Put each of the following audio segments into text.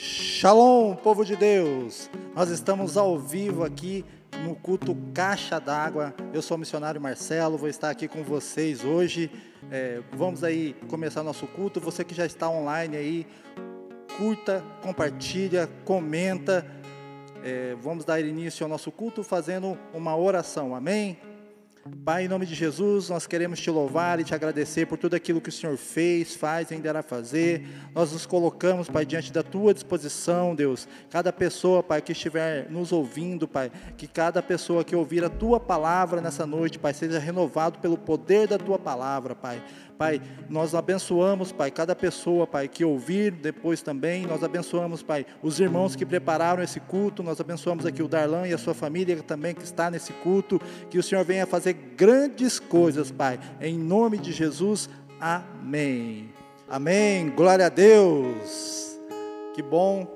Shalom, povo de Deus! Nós estamos ao vivo aqui no culto Caixa d'Água. Eu sou o missionário Marcelo, vou estar aqui com vocês hoje. É, vamos aí começar nosso culto. Você que já está online aí, curta, compartilha, comenta. É, vamos dar início ao nosso culto fazendo uma oração. Amém? Pai, em nome de Jesus, nós queremos te louvar e te agradecer por tudo aquilo que o Senhor fez, faz e ainda irá fazer. Nós nos colocamos, Pai, diante da tua disposição, Deus. Cada pessoa, Pai, que estiver nos ouvindo, Pai, que cada pessoa que ouvir a tua palavra nessa noite, Pai, seja renovado pelo poder da tua palavra, Pai. Pai, nós abençoamos, Pai, cada pessoa, Pai, que ouvir depois também. Nós abençoamos, Pai, os irmãos que prepararam esse culto. Nós abençoamos aqui o Darlan e a sua família também que está nesse culto. Que o Senhor venha fazer grandes coisas, Pai. Em nome de Jesus, amém. Amém. Glória a Deus. Que bom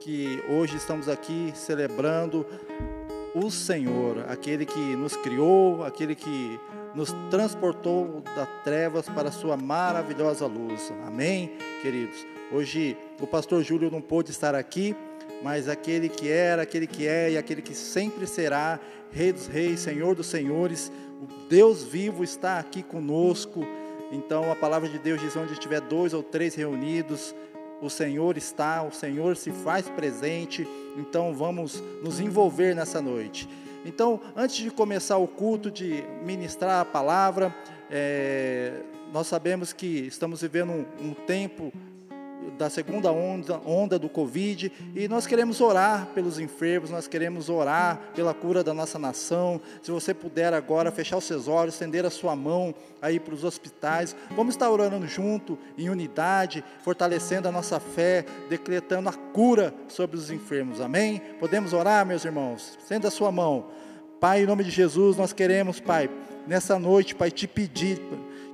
que hoje estamos aqui celebrando o Senhor, aquele que nos criou, aquele que nos transportou das trevas para a sua maravilhosa luz. Amém, queridos? Hoje o pastor Júlio não pôde estar aqui, mas aquele que era, aquele que é e aquele que sempre será, Rei dos Reis, Senhor dos Senhores, o Deus vivo está aqui conosco. Então a palavra de Deus diz: onde estiver dois ou três reunidos, o Senhor está, o Senhor se faz presente. Então vamos nos envolver nessa noite. Então, antes de começar o culto, de ministrar a palavra, é, nós sabemos que estamos vivendo um, um tempo da segunda onda, onda do Covid, e nós queremos orar pelos enfermos, nós queremos orar pela cura da nossa nação. Se você puder agora fechar os seus olhos, estender a sua mão aí para os hospitais, vamos estar orando junto, em unidade, fortalecendo a nossa fé, decretando a cura sobre os enfermos, amém? Podemos orar, meus irmãos? Estenda a sua mão. Pai, em nome de Jesus, nós queremos, Pai, nessa noite, Pai, te pedir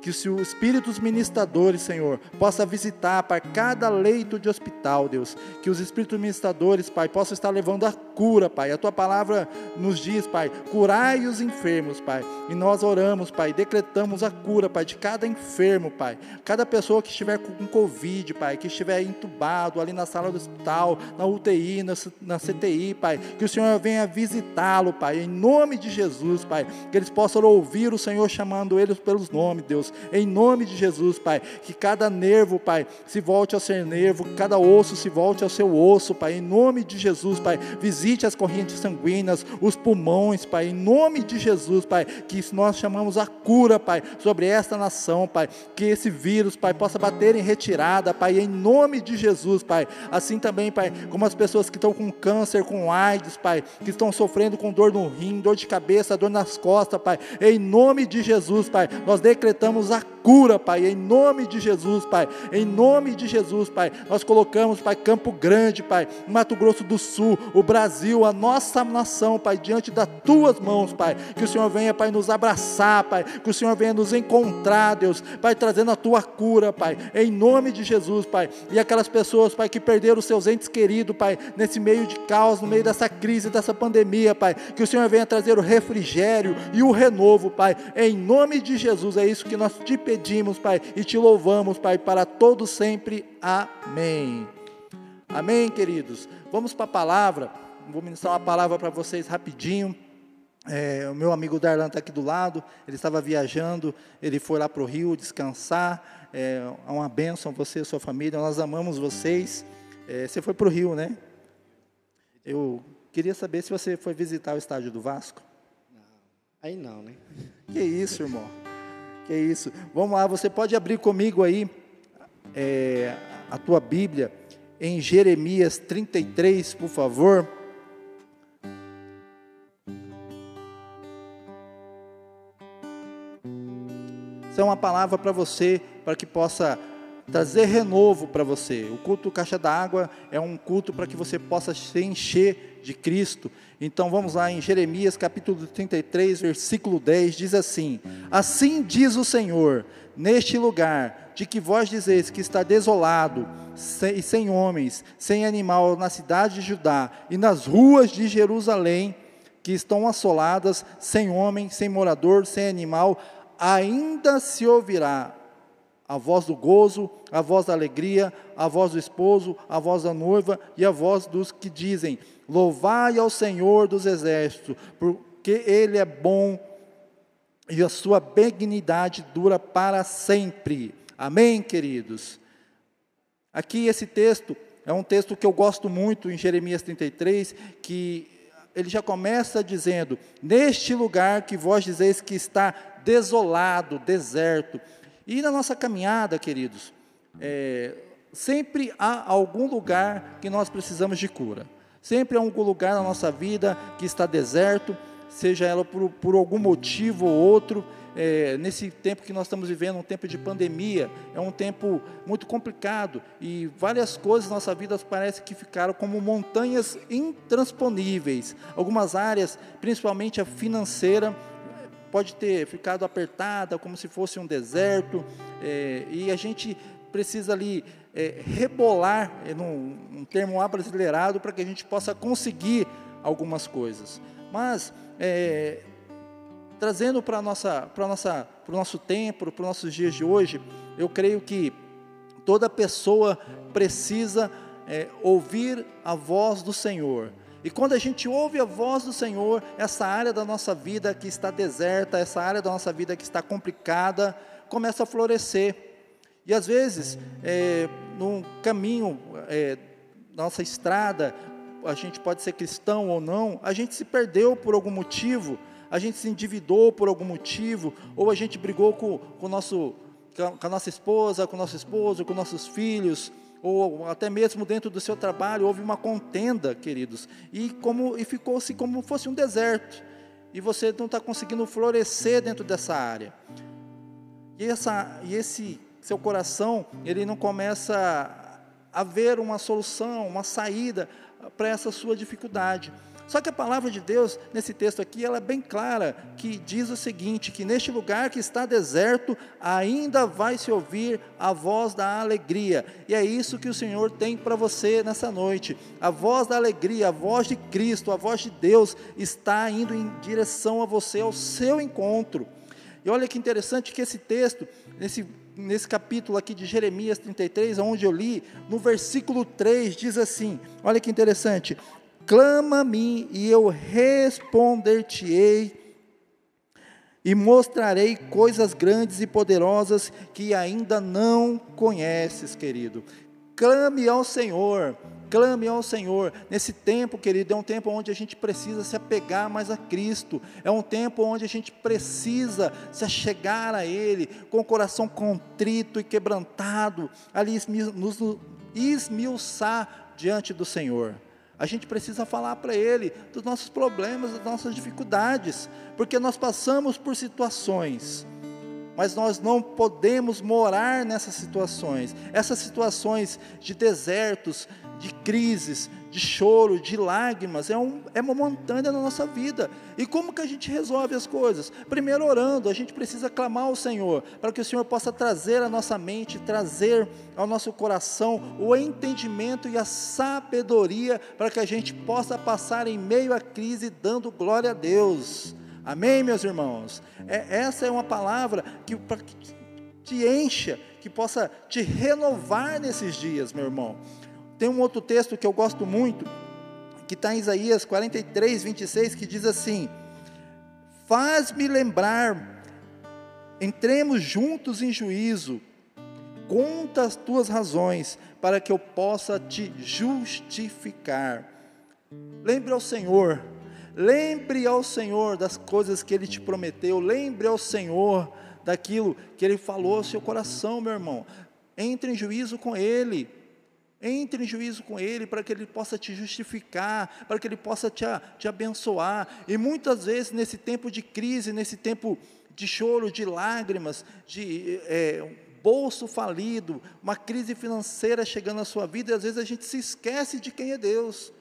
que o Espírito dos ministradores, Senhor, possa visitar, Pai, cada leito de hospital, Deus. Que os Espíritos ministradores, Pai, possam estar levando a cura, Pai. A Tua palavra nos diz, Pai, curai os enfermos, Pai. E nós oramos, Pai, decretamos a cura, Pai, de cada enfermo, Pai. Cada pessoa que estiver com Covid, Pai, que estiver entubado ali na sala do hospital, na UTI, na, na CTI, Pai. Que o Senhor venha visitá-lo, Pai, em nome de Jesus, Pai. Que eles possam ouvir o Senhor chamando eles pelos nomes, Deus em nome de Jesus, Pai. Que cada nervo, Pai, se volte ao ser nervo, cada osso se volte ao seu osso, Pai, em nome de Jesus, Pai. Visite as correntes sanguíneas, os pulmões, Pai, em nome de Jesus, Pai. Que nós chamamos a cura, Pai, sobre esta nação, Pai. Que esse vírus, Pai, possa bater em retirada, Pai, em nome de Jesus, Pai. Assim também, Pai, como as pessoas que estão com câncer, com AIDS, Pai, que estão sofrendo com dor no rim, dor de cabeça, dor nas costas, Pai. Em nome de Jesus, Pai, nós decretamos a cura, Pai, em nome de Jesus, Pai, em nome de Jesus, Pai. Nós colocamos, Pai, Campo Grande, Pai, Mato Grosso do Sul, o Brasil, a nossa nação, Pai, diante das tuas mãos, Pai. Que o Senhor venha, Pai, nos abraçar, Pai, que o Senhor venha nos encontrar, Deus, Pai, trazendo a tua cura, Pai, em nome de Jesus, Pai. E aquelas pessoas, Pai, que perderam os seus entes queridos, Pai, nesse meio de caos, no meio dessa crise, dessa pandemia, Pai, que o Senhor venha trazer o refrigério e o renovo, Pai, em nome de Jesus. É isso que nós te pedimos, Pai, e te louvamos, Pai, para todo sempre. Amém. Amém, queridos. Vamos para a palavra. Vou ministrar uma palavra para vocês rapidinho. É, o meu amigo Darlan está aqui do lado, ele estava viajando, ele foi lá para o Rio descansar. É uma bênção você e sua família, nós amamos vocês. É, você foi para o Rio, né? Eu queria saber se você foi visitar o estádio do Vasco. Não, aí não, né? Que isso, irmão. Que isso. Vamos lá, você pode abrir comigo aí é, a tua Bíblia em Jeremias 33, por favor. Isso é uma palavra para você, para que possa trazer renovo para você. O culto Caixa d'Água é um culto para que você possa se encher de Cristo. Então vamos lá em Jeremias capítulo 33, versículo 10, diz assim: Assim diz o Senhor, neste lugar, de que vós dizeis que está desolado, sem, sem homens, sem animal na cidade de Judá e nas ruas de Jerusalém, que estão assoladas, sem homem, sem morador, sem animal, ainda se ouvirá a voz do gozo, a voz da alegria, a voz do esposo, a voz da noiva e a voz dos que dizem: Louvai ao Senhor dos exércitos, porque Ele é bom e a sua benignidade dura para sempre. Amém, queridos? Aqui esse texto é um texto que eu gosto muito em Jeremias 33, que ele já começa dizendo: Neste lugar que vós dizeis que está desolado, deserto. E na nossa caminhada, queridos, é, sempre há algum lugar que nós precisamos de cura. Sempre há algum lugar na nossa vida que está deserto, seja ela por, por algum motivo ou outro, é, nesse tempo que nós estamos vivendo, um tempo de pandemia, é um tempo muito complicado e várias coisas na nossa vida parece que ficaram como montanhas intransponíveis. Algumas áreas, principalmente a financeira, pode ter ficado apertada, como se fosse um deserto, é, e a gente precisa ali é, rebolar, é, num, um termo abrasileirado, para que a gente possa conseguir algumas coisas. Mas é, trazendo para nossa, para nossa, para o nosso tempo, para os nossos dias de hoje, eu creio que toda pessoa precisa é, ouvir a voz do Senhor. E quando a gente ouve a voz do Senhor, essa área da nossa vida que está deserta, essa área da nossa vida que está complicada, começa a florescer. E às vezes, é, no caminho, é, nossa estrada, a gente pode ser cristão ou não, a gente se perdeu por algum motivo, a gente se endividou por algum motivo, ou a gente brigou com, com, nosso, com a nossa esposa, com o nosso esposo, com nossos filhos, ou até mesmo dentro do seu trabalho, houve uma contenda, queridos, e, como, e ficou-se como fosse um deserto, e você não está conseguindo florescer dentro dessa área. E, essa, e esse seu coração, ele não começa a ver uma solução, uma saída para essa sua dificuldade. Só que a palavra de Deus, nesse texto aqui, ela é bem clara, que diz o seguinte, que neste lugar que está deserto, ainda vai se ouvir a voz da alegria. E é isso que o Senhor tem para você nessa noite. A voz da alegria, a voz de Cristo, a voz de Deus está indo em direção a você, ao seu encontro. E olha que interessante que esse texto, nesse nesse capítulo aqui de Jeremias 33, onde eu li, no versículo 3, diz assim: olha que interessante, clama a mim e eu responder-te-ei e mostrarei coisas grandes e poderosas que ainda não conheces, querido. Clame ao Senhor, clame ao Senhor. Nesse tempo, querido, é um tempo onde a gente precisa se apegar mais a Cristo. É um tempo onde a gente precisa se achegar a Ele com o coração contrito e quebrantado, ali nos esmiuçar diante do Senhor. A gente precisa falar para Ele dos nossos problemas, das nossas dificuldades, porque nós passamos por situações, mas nós não podemos morar nessas situações. Essas situações de desertos, de crises, de choro, de lágrimas, é, um, é uma montanha na nossa vida. E como que a gente resolve as coisas? Primeiro orando, a gente precisa clamar ao Senhor, para que o Senhor possa trazer à nossa mente, trazer ao nosso coração o entendimento e a sabedoria, para que a gente possa passar em meio à crise dando glória a Deus. Amém, meus irmãos? É, essa é uma palavra que, que te encha, que possa te renovar nesses dias, meu irmão. Tem um outro texto que eu gosto muito, que está em Isaías 43, 26, que diz assim: Faz-me lembrar, entremos juntos em juízo, conta as tuas razões, para que eu possa te justificar. Lembre ao Senhor, lembre ao Senhor das coisas que Ele te prometeu, lembre ao Senhor daquilo que Ele falou ao seu coração, meu irmão. Entre em juízo com Ele entre em juízo com Ele para que Ele possa te justificar, para que Ele possa te, te abençoar. E muitas vezes, nesse tempo de crise, nesse tempo de choro, de lágrimas, de é, bolso falido, uma crise financeira chegando na sua vida, e às vezes a gente se esquece de quem é Deus.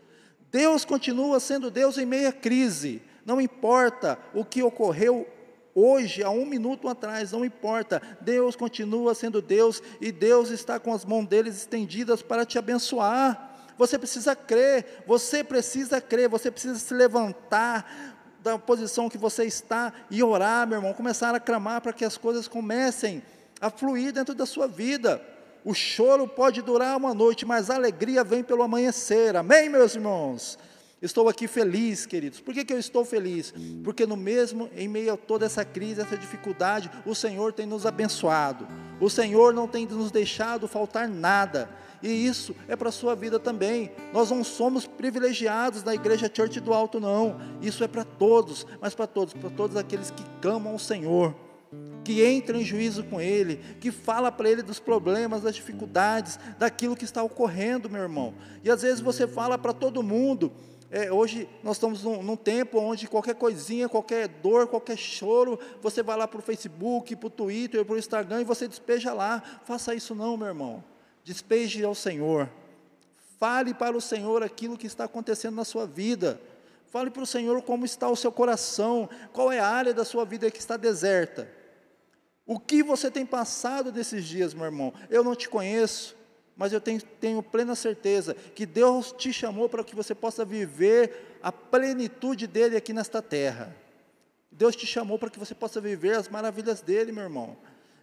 Deus continua sendo Deus em meia crise. Não importa o que ocorreu hoje, há um minuto atrás, não importa, Deus continua sendo Deus e Deus está com as mãos deles estendidas para te abençoar. Você precisa crer, você precisa crer, você precisa se levantar da posição que você está e orar, meu irmão, começar a clamar para que as coisas comecem a fluir dentro da sua vida. O choro pode durar uma noite, mas a alegria vem pelo amanhecer. Amém, meus irmãos? Estou aqui feliz, queridos. Por que, que eu estou feliz? Porque no mesmo, em meio a toda essa crise, essa dificuldade, o Senhor tem nos abençoado. O Senhor não tem nos deixado faltar nada. E isso é para a sua vida também. Nós não somos privilegiados na igreja Church do Alto, não. Isso é para todos, mas para todos, para todos aqueles que clamam ao Senhor que entra em juízo com ele, que fala para ele dos problemas, das dificuldades, daquilo que está ocorrendo, meu irmão. E às vezes você fala para todo mundo. É, hoje nós estamos num, num, tempo onde qualquer coisinha, qualquer dor, qualquer choro, você vai lá para o Facebook, para o Twitter, para o Instagram e você despeja lá. Faça isso não, meu irmão. Despeje ao Senhor. Fale para o Senhor aquilo que está acontecendo na sua vida. Fale para o Senhor como está o seu coração, qual é a área da sua vida que está deserta. O que você tem passado desses dias, meu irmão? Eu não te conheço, mas eu tenho, tenho plena certeza que Deus te chamou para que você possa viver a plenitude dele aqui nesta terra. Deus te chamou para que você possa viver as maravilhas dele, meu irmão.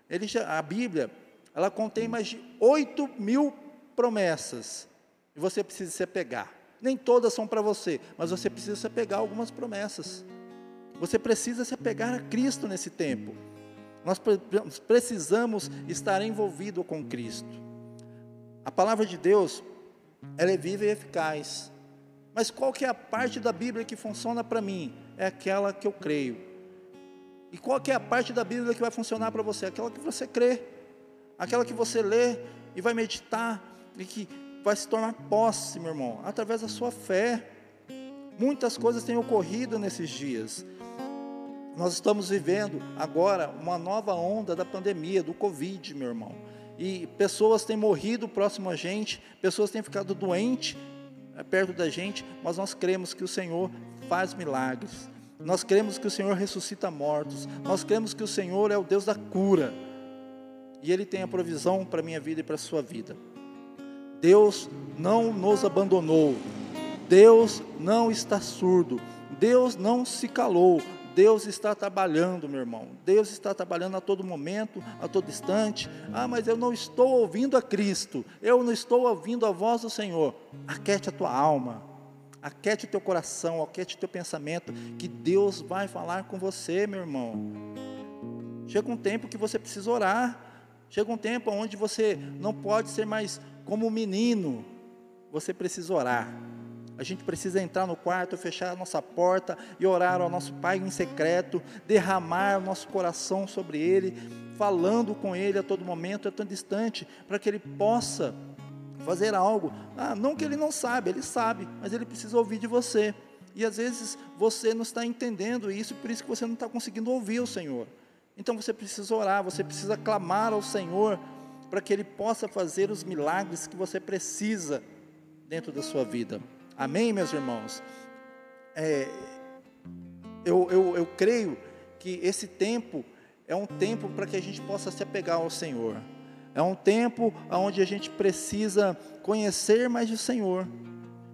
Ele, a Bíblia, ela contém mais de 8 mil promessas, e você precisa se apegar. Nem todas são para você, mas você precisa se apegar a algumas promessas. Você precisa se apegar a Cristo nesse tempo. Nós precisamos estar envolvido com Cristo. A palavra de Deus, ela é viva e eficaz. Mas qual que é a parte da Bíblia que funciona para mim? É aquela que eu creio. E qual que é a parte da Bíblia que vai funcionar para você? Aquela que você crê. Aquela que você lê e vai meditar e que vai se tornar posse, meu irmão, através da sua fé. Muitas coisas têm ocorrido nesses dias. Nós estamos vivendo agora uma nova onda da pandemia, do Covid, meu irmão. E pessoas têm morrido próximo a gente, pessoas têm ficado doentes é, perto da gente, mas nós cremos que o Senhor faz milagres. Nós cremos que o Senhor ressuscita mortos. Nós cremos que o Senhor é o Deus da cura. E Ele tem a provisão para a minha vida e para a sua vida. Deus não nos abandonou. Deus não está surdo. Deus não se calou. Deus está trabalhando, meu irmão. Deus está trabalhando a todo momento, a todo instante. Ah, mas eu não estou ouvindo a Cristo. Eu não estou ouvindo a voz do Senhor. Aquete a tua alma. Aquete o teu coração, aquete o teu pensamento, que Deus vai falar com você, meu irmão. Chega um tempo que você precisa orar. Chega um tempo onde você não pode ser mais como um menino. Você precisa orar. A gente precisa entrar no quarto, fechar a nossa porta e orar ao nosso Pai em secreto, derramar o nosso coração sobre Ele, falando com Ele a todo momento, a todo instante, para que Ele possa fazer algo. Ah, não que Ele não sabe, Ele sabe, mas Ele precisa ouvir de você. E às vezes você não está entendendo isso, por isso que você não está conseguindo ouvir o Senhor. Então você precisa orar, você precisa clamar ao Senhor para que Ele possa fazer os milagres que você precisa dentro da sua vida. Amém, meus irmãos? É, eu, eu, eu creio que esse tempo é um tempo para que a gente possa se apegar ao Senhor. É um tempo onde a gente precisa conhecer mais do Senhor.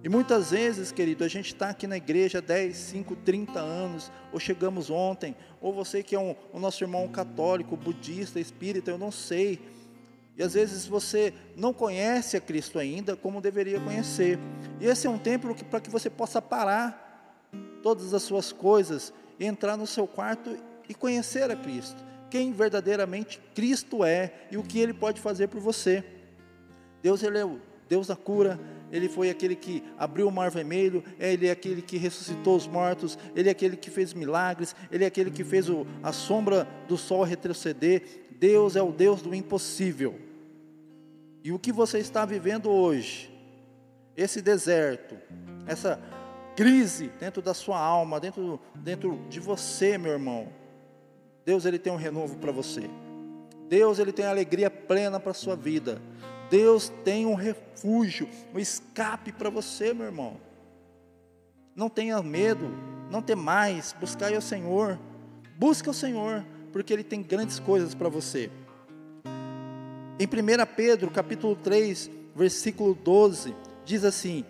E muitas vezes, querido, a gente está aqui na igreja 10, 5, 30 anos, ou chegamos ontem, ou você que é um, o nosso irmão católico, budista, espírita, eu não sei. E às vezes você não conhece a Cristo ainda como deveria conhecer. E esse é um tempo para que você possa parar todas as suas coisas entrar no seu quarto e conhecer a Cristo. Quem verdadeiramente Cristo é e o que Ele pode fazer por você. Deus, Ele é o Deus da cura, Ele foi aquele que abriu o mar vermelho, Ele é aquele que ressuscitou os mortos, Ele é aquele que fez milagres, Ele é aquele que fez o, a sombra do sol retroceder. Deus é o Deus do impossível. E o que você está vivendo hoje, esse deserto, essa crise dentro da sua alma, dentro, dentro de você, meu irmão, Deus ele tem um renovo para você. Deus ele tem alegria plena para a sua vida. Deus tem um refúgio, um escape para você, meu irmão. Não tenha medo, não tem mais, buscai o Senhor. Busque o Senhor, porque Ele tem grandes coisas para você. Em 1 Pedro, capítulo 3, versículo 12, diz assim: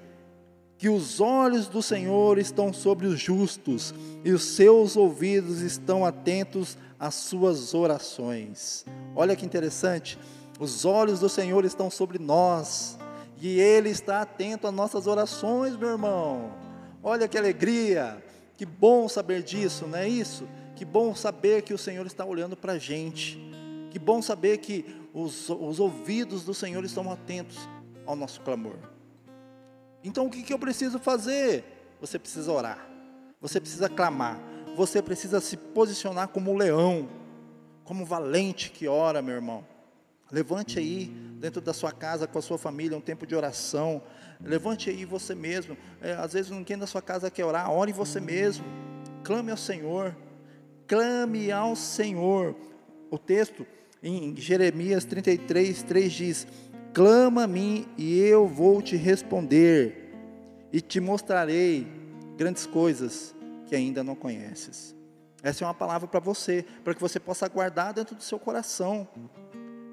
que os olhos do Senhor estão sobre os justos e os seus ouvidos estão atentos as suas orações. Olha que interessante, os olhos do Senhor estão sobre nós e Ele está atento às nossas orações, meu irmão. Olha que alegria, que bom saber disso, não é isso? Que bom saber que o Senhor está olhando para a gente. Que bom saber que os, os ouvidos do Senhor estão atentos ao nosso clamor. Então o que, que eu preciso fazer? Você precisa orar, você precisa clamar, você precisa se posicionar como um leão, como valente que ora, meu irmão. Levante aí, dentro da sua casa, com a sua família, um tempo de oração. Levante aí você mesmo. É, às vezes ninguém da sua casa quer orar, ore você mesmo. Clame ao Senhor. Clame ao Senhor. O texto em Jeremias 33, 3 diz: Clama a mim e eu vou te responder, e te mostrarei grandes coisas que ainda não conheces. Essa é uma palavra para você, para que você possa guardar dentro do seu coração.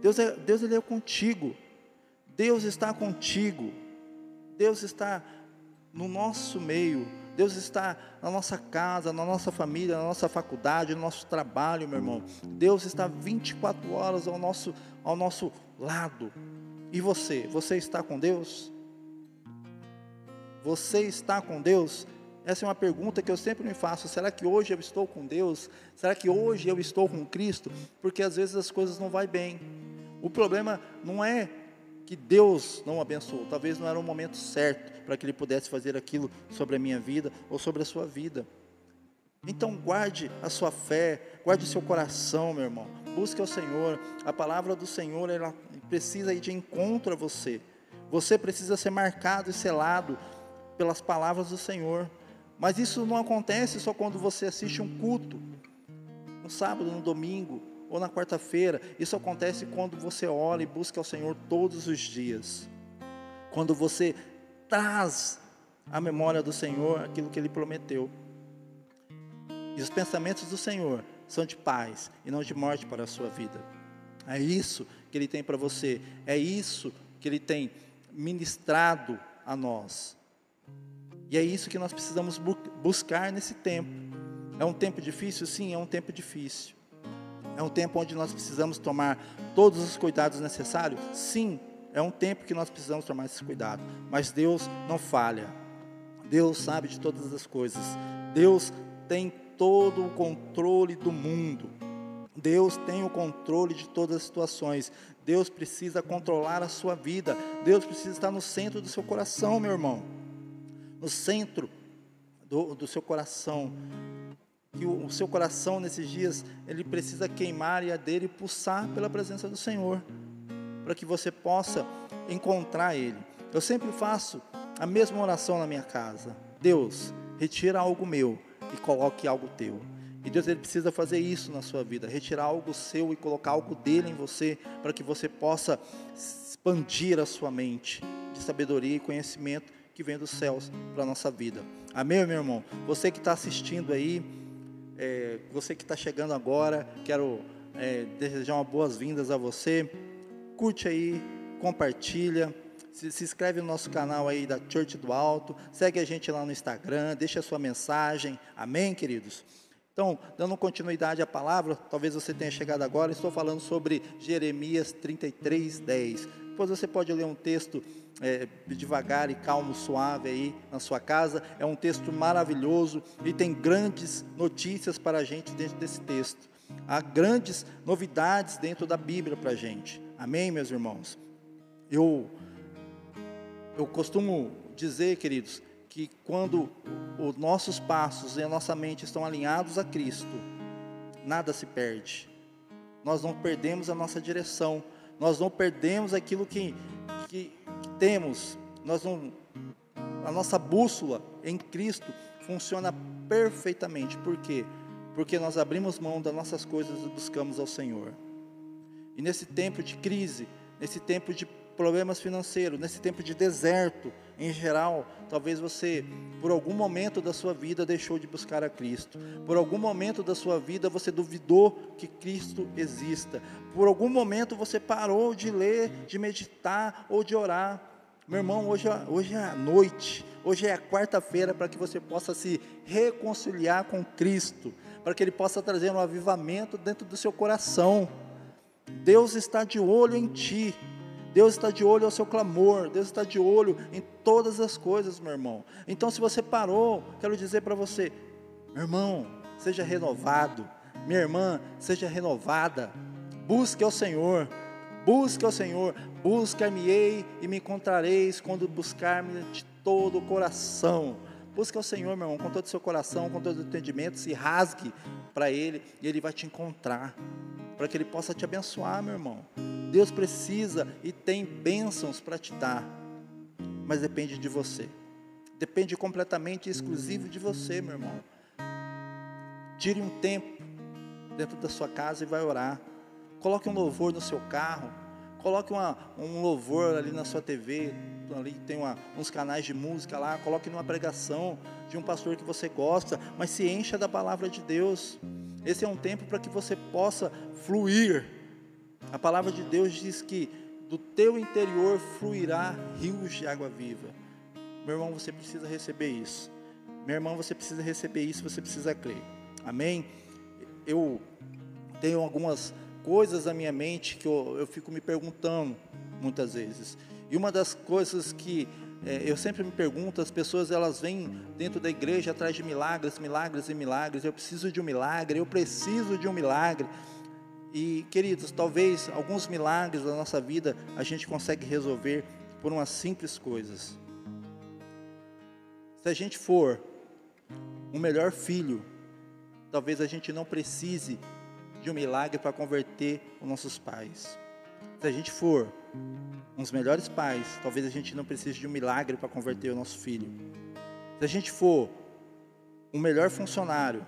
Deus, é, Deus ele é contigo. Deus está contigo. Deus está no nosso meio. Deus está na nossa casa, na nossa família, na nossa faculdade, no nosso trabalho, meu irmão. Deus está 24 horas ao nosso, ao nosso lado. E você? Você está com Deus? Você está com Deus? Essa é uma pergunta que eu sempre me faço. Será que hoje eu estou com Deus? Será que hoje eu estou com Cristo? Porque às vezes as coisas não vão bem. O problema não é que Deus não abençoou, talvez não era o momento certo para que Ele pudesse fazer aquilo sobre a minha vida ou sobre a sua vida. Então guarde a sua fé, guarde o seu coração, meu irmão. Busque ao Senhor. A palavra do Senhor ela precisa ir de encontro a você. Você precisa ser marcado e selado pelas palavras do Senhor. Mas isso não acontece só quando você assiste um culto, no sábado, no domingo, ou na quarta-feira. Isso acontece quando você ora e busca ao Senhor todos os dias. Quando você traz à memória do Senhor aquilo que Ele prometeu. E os pensamentos do Senhor são de paz e não de morte para a sua vida. É isso que Ele tem para você. É isso que Ele tem ministrado a nós. E é isso que nós precisamos buscar nesse tempo. É um tempo difícil? Sim, é um tempo difícil. É um tempo onde nós precisamos tomar todos os cuidados necessários? Sim, é um tempo que nós precisamos tomar esse cuidado. Mas Deus não falha. Deus sabe de todas as coisas. Deus tem todo o controle do mundo. Deus tem o controle de todas as situações. Deus precisa controlar a sua vida. Deus precisa estar no centro do seu coração, meu irmão. No centro do, do seu coração que o, seu coração nesses dias ele precisa queimar e arder e pulsar pela presença do Senhor, para que você possa encontrar Ele. Eu sempre faço a mesma oração na minha casa. Deus, retira algo meu e coloque algo teu. E Deus ele precisa fazer isso na sua vida, retirar algo seu e colocar algo dele em você, para que você possa expandir a sua mente de sabedoria e conhecimento que vem dos céus para a nossa vida. Amém, meu irmão? Você que está assistindo aí, é, você que está chegando agora, quero é, desejar uma boas-vindas a você. Curte aí, compartilha, se, se, inscreve no nosso canal aí da Church do Alto, segue a gente lá no Instagram, deixa a sua mensagem. Amém, queridos? Então, dando continuidade à palavra, talvez você tenha chegado agora, estou falando sobre Jeremias 33, 10. Depois você pode ler um texto é, devagar e calmo, suave aí na sua casa. É um texto maravilhoso e tem grandes notícias para a gente dentro desse texto. Há grandes novidades dentro da Bíblia para a gente. Amém, meus irmãos? Eu, eu costumo dizer, queridos, que quando os nossos passos e a nossa mente estão alinhados a Cristo, nada se perde. Nós não perdemos a nossa direção, nós não perdemos aquilo que, que, que temos, nós não, a nossa bússola em Cristo funciona perfeitamente. Por quê? Porque nós abrimos mão das nossas coisas e buscamos ao Senhor. E nesse tempo de crise, nesse tempo de problemas financeiros, nesse tempo de deserto, em geral, talvez você, por algum momento da sua vida, deixou de buscar a Cristo. Por algum momento da sua vida, você duvidou que Cristo exista. Por algum momento, você parou de ler, de meditar ou de orar. Meu irmão, hoje, hoje é a noite, Hoje é a quarta-feira para que você possa se reconciliar com Cristo, para que Ele possa trazer um avivamento dentro do seu coração. Deus está de olho em ti. Deus está de olho ao seu clamor, Deus está de olho em todas as coisas, meu irmão. Então, se você parou, quero dizer para você, meu irmão, seja renovado, minha irmã, seja renovada, busque ao Senhor, busque ao Senhor, buscar-me-ei e me encontrareis quando buscar-me de todo o coração. Busque ao Senhor, meu irmão, com todo o seu coração, com todo o entendimento, se rasgue para Ele e Ele vai te encontrar, para que Ele possa te abençoar, meu irmão. Deus precisa e tem bênçãos para te dar, mas depende de você. Depende completamente e exclusivo de você, meu irmão. Tire um tempo dentro da sua casa e vai orar. Coloque um louvor no seu carro. Coloque uma, um louvor ali na sua TV. Ali tem uma, uns canais de música lá. Coloque numa pregação de um pastor que você gosta. Mas se encha da palavra de Deus. Esse é um tempo para que você possa fluir a palavra de Deus diz que do teu interior fluirá rios de água viva. Meu irmão, você precisa receber isso. Meu irmão, você precisa receber isso, você precisa crer. Amém? Eu tenho algumas coisas na minha mente que eu, eu fico me perguntando muitas vezes. E uma das coisas que é, eu sempre me pergunto, as pessoas elas vêm dentro da igreja atrás de milagres, milagres e milagres. Eu preciso de um milagre, eu preciso de um milagre. E, queridos, talvez alguns milagres da nossa vida a gente consegue resolver por umas simples coisas. Se a gente for um melhor filho, talvez a gente não precise de um milagre para converter os nossos pais. Se a gente for uns melhores pais, talvez a gente não precise de um milagre para converter o nosso filho. Se a gente for um melhor funcionário,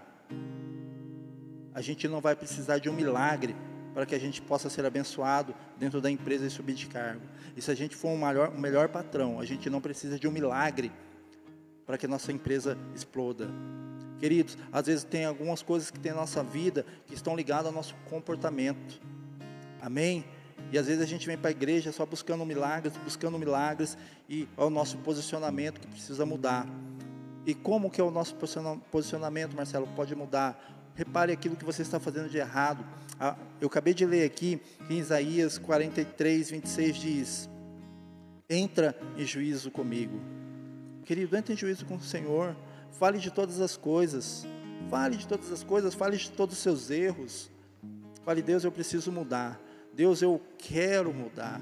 a gente não vai precisar de um milagre para que a gente possa ser abençoado dentro da empresa e subir de cargo. E se a gente for um melhor, um melhor patrão, a gente não precisa de um milagre para que a nossa empresa exploda. Queridos, às vezes tem algumas coisas que tem na nossa vida que estão ligadas ao nosso comportamento. Amém? E às vezes a gente vem para a igreja só buscando milagres, buscando milagres e é o nosso posicionamento que precisa mudar. E como que é o nosso posicionamento, Marcelo, pode mudar? Repare aquilo que você está fazendo de errado. Ah, eu acabei de ler aqui em Isaías 43, 26 diz: Entra em juízo comigo. Querido, entre em juízo com o Senhor. Fale de todas as coisas. Fale de todas as coisas. Fale de todos os seus erros. Fale, Deus, eu preciso mudar. Deus, eu quero mudar.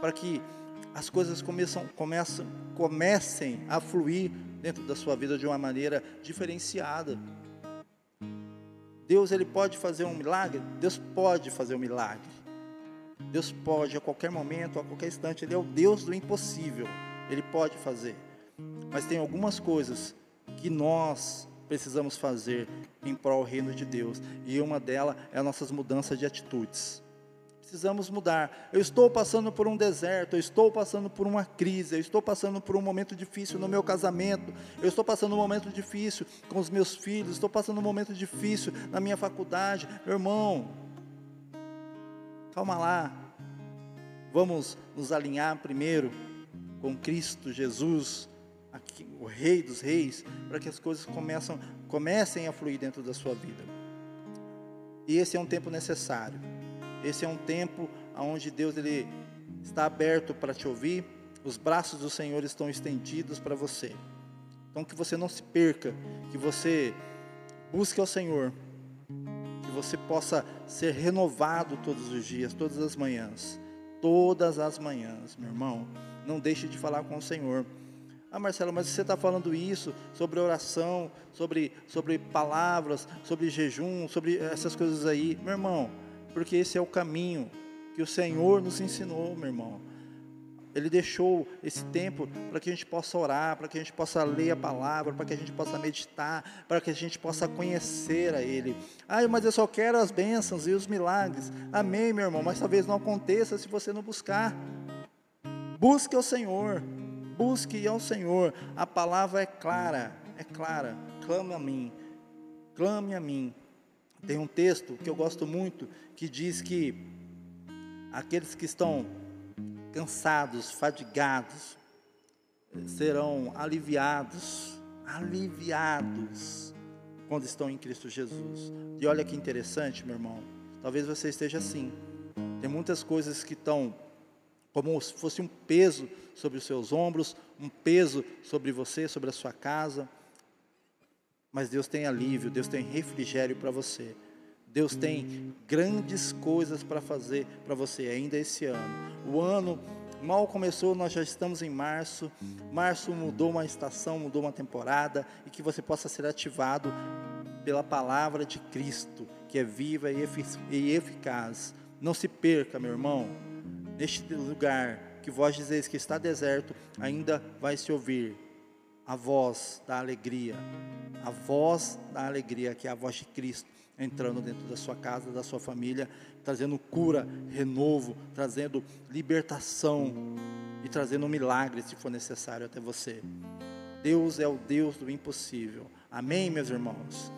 Para que as coisas começam, começam, comecem a fluir dentro da sua vida de uma maneira diferenciada. Deus ele pode fazer um milagre? Deus pode fazer um milagre. Deus pode a qualquer momento, a qualquer instante, ele é o Deus do impossível. Ele pode fazer. Mas tem algumas coisas que nós precisamos fazer em prol do reino de Deus, e uma delas é as nossas mudanças de atitudes precisamos mudar. Eu estou passando por um deserto, eu estou passando por uma crise, eu estou passando por um momento difícil no meu casamento, eu estou passando um momento difícil com os meus filhos, estou passando um momento difícil na minha faculdade. Meu irmão, calma lá. Vamos nos alinhar primeiro com Cristo Jesus, aqui, o Rei dos Reis, para que as coisas começam, comecem a fluir dentro da sua vida. E esse é um tempo necessário. Esse é um tempo onde Deus ele está aberto para te ouvir, os braços do Senhor estão estendidos para você. Então que você não se perca, que você busque ao Senhor, que você possa ser renovado todos os dias, todas as manhãs, todas as manhãs, meu irmão. Não deixe de falar com o Senhor. Ah, Marcelo, mas você está falando isso sobre oração, sobre, sobre palavras, sobre jejum, sobre essas coisas aí. Meu irmão, porque esse é o caminho que o Senhor nos ensinou, meu irmão. Ele deixou esse tempo para que a gente possa orar, para que a gente possa ler a palavra, para que a gente possa meditar, para que a gente possa conhecer a Ele. Ah, mas eu só quero as bênçãos e os milagres. Amém, meu irmão, mas talvez não aconteça se você não buscar. Busque ao Senhor, busque ao Senhor. A palavra é clara, é clara. Clame a mim, clame a mim tem um texto que eu gosto muito que diz que aqueles que estão cansados, fadigados, serão aliviados, aliviados quando estão em Cristo Jesus. E olha que interessante, meu irmão. Talvez você esteja assim. Tem muitas coisas que estão como se fosse um peso sobre os seus ombros, um peso sobre você, sobre a sua casa. Mas Deus tem alívio, Deus tem refrigério para você. Deus tem grandes coisas para fazer para você ainda esse ano. O ano mal começou, nós já estamos em março. Março mudou uma estação, mudou uma temporada e que você possa ser ativado pela palavra de Cristo, que é viva e eficaz. Não se perca, meu irmão. Neste lugar que vós dizeis que está deserto, ainda vai se ouvir a voz da alegria, a voz da alegria, que é a voz de Cristo entrando dentro da sua casa, da sua família, trazendo cura, renovo, trazendo libertação e trazendo um milagre, se for necessário, até você. Deus é o Deus do impossível. Amém, meus irmãos?